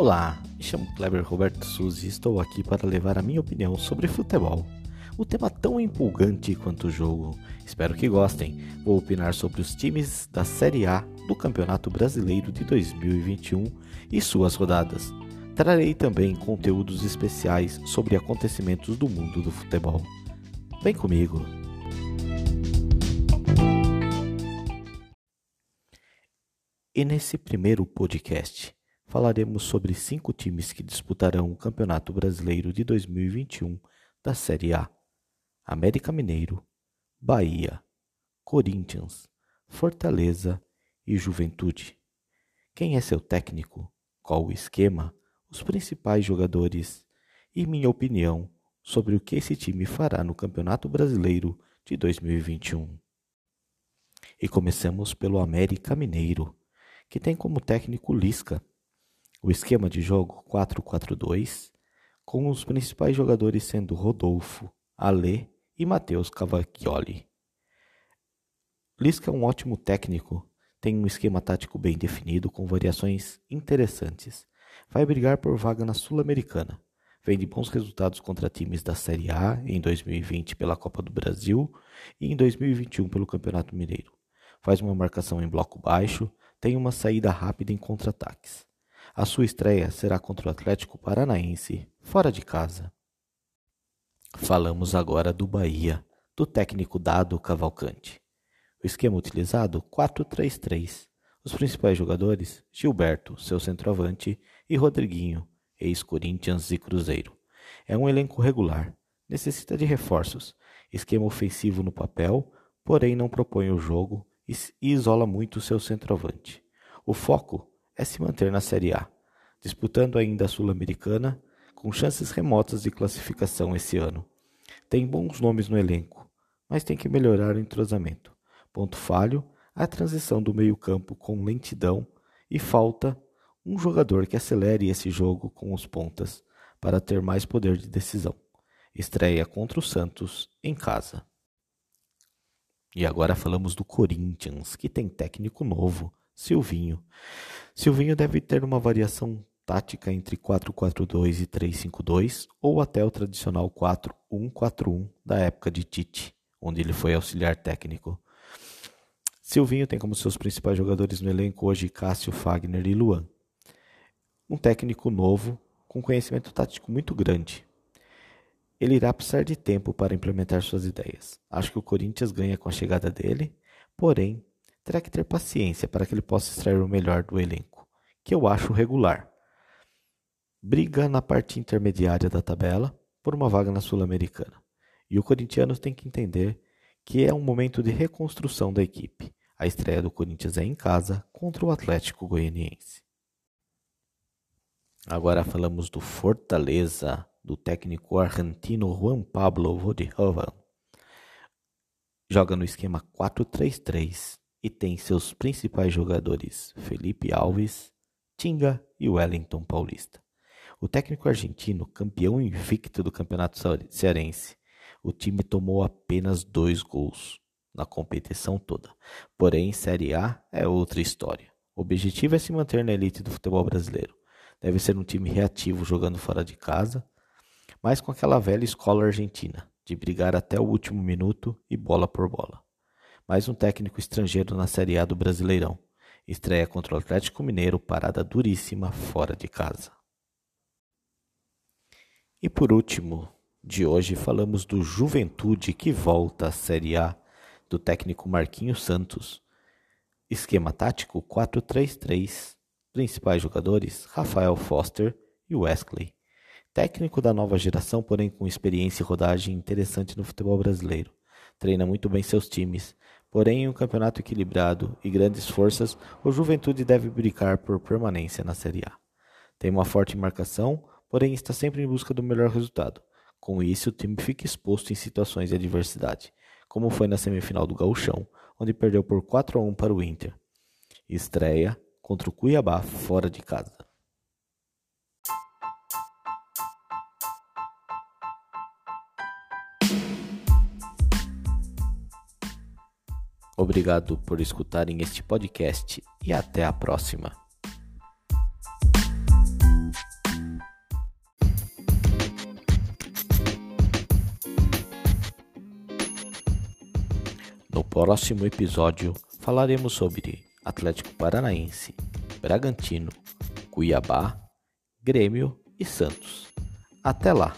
Olá, me chamo Kleber Roberto Suzy e estou aqui para levar a minha opinião sobre futebol. O tema tão empolgante quanto o jogo. Espero que gostem. Vou opinar sobre os times da Série A do Campeonato Brasileiro de 2021 e suas rodadas. Trarei também conteúdos especiais sobre acontecimentos do mundo do futebol. Vem comigo! E nesse primeiro podcast falaremos sobre cinco times que disputarão o Campeonato Brasileiro de 2021 da Série A: América Mineiro, Bahia, Corinthians, Fortaleza e Juventude. Quem é seu técnico? Qual o esquema? Os principais jogadores e minha opinião sobre o que esse time fará no Campeonato Brasileiro de 2021. E começamos pelo América Mineiro, que tem como técnico Lisca o esquema de jogo 4-4-2, com os principais jogadores sendo Rodolfo, Alê e Matheus Cavacchioli. Lisca é um ótimo técnico, tem um esquema tático bem definido com variações interessantes. Vai brigar por vaga na Sul-Americana. Vem de bons resultados contra times da Série A em 2020 pela Copa do Brasil e em 2021 pelo Campeonato Mineiro. Faz uma marcação em bloco baixo, tem uma saída rápida em contra-ataques. A sua estreia será contra o Atlético Paranaense, fora de casa. Falamos agora do Bahia, do técnico Dado Cavalcante. O esquema utilizado 4-3-3. Os principais jogadores: Gilberto, seu centroavante, e Rodriguinho, ex-Corinthians e Cruzeiro. É um elenco regular, necessita de reforços, esquema ofensivo no papel, porém não propõe o jogo e isola muito seu centroavante. O foco é se manter na Série A, disputando ainda a Sul-Americana, com chances remotas de classificação esse ano. Tem bons nomes no elenco, mas tem que melhorar o entrosamento. Ponto falho, a transição do meio-campo com lentidão e falta um jogador que acelere esse jogo com os pontas para ter mais poder de decisão. Estreia contra o Santos em casa. E agora falamos do Corinthians, que tem técnico novo, Silvinho. Silvinho deve ter uma variação tática entre 4-4-2 e 3-5-2 ou até o tradicional 4-1-4-1 da época de Tite, onde ele foi auxiliar técnico. Silvinho tem como seus principais jogadores no elenco hoje Cássio, Fagner e Luan. Um técnico novo, com conhecimento tático muito grande. Ele irá precisar de tempo para implementar suas ideias. Acho que o Corinthians ganha com a chegada dele, porém terá que ter paciência para que ele possa extrair o melhor do elenco, que eu acho regular. Briga na parte intermediária da tabela por uma vaga na Sul-Americana. E o corintiano tem que entender que é um momento de reconstrução da equipe. A estreia do Corinthians é em casa contra o Atlético Goianiense. Agora falamos do Fortaleza, do técnico argentino Juan Pablo Vodihovan. Joga no esquema 4-3-3 e tem seus principais jogadores Felipe Alves, Tinga e Wellington Paulista. O técnico argentino, campeão invicto do Campeonato Cearense, o time tomou apenas dois gols na competição toda. Porém, Série A é outra história. O objetivo é se manter na elite do futebol brasileiro. Deve ser um time reativo jogando fora de casa, mas com aquela velha escola argentina de brigar até o último minuto e bola por bola mais um técnico estrangeiro na Série A do Brasileirão. Estreia contra o Atlético Mineiro, parada duríssima fora de casa. E por último, de hoje falamos do Juventude que volta à Série A do técnico Marquinhos Santos. Esquema tático 4-3-3. Principais jogadores: Rafael Foster e Wesley. Técnico da nova geração, porém com experiência e rodagem interessante no futebol brasileiro. Treina muito bem seus times, Porém, em um campeonato equilibrado e grandes forças, o Juventude deve brincar por permanência na Série A. Tem uma forte marcação, porém está sempre em busca do melhor resultado. Com isso, o time fica exposto em situações de adversidade, como foi na semifinal do Gauchão, onde perdeu por 4 a 1 para o Inter. Estreia contra o Cuiabá fora de casa. Obrigado por escutarem este podcast e até a próxima. No próximo episódio falaremos sobre Atlético Paranaense, Bragantino, Cuiabá, Grêmio e Santos. Até lá!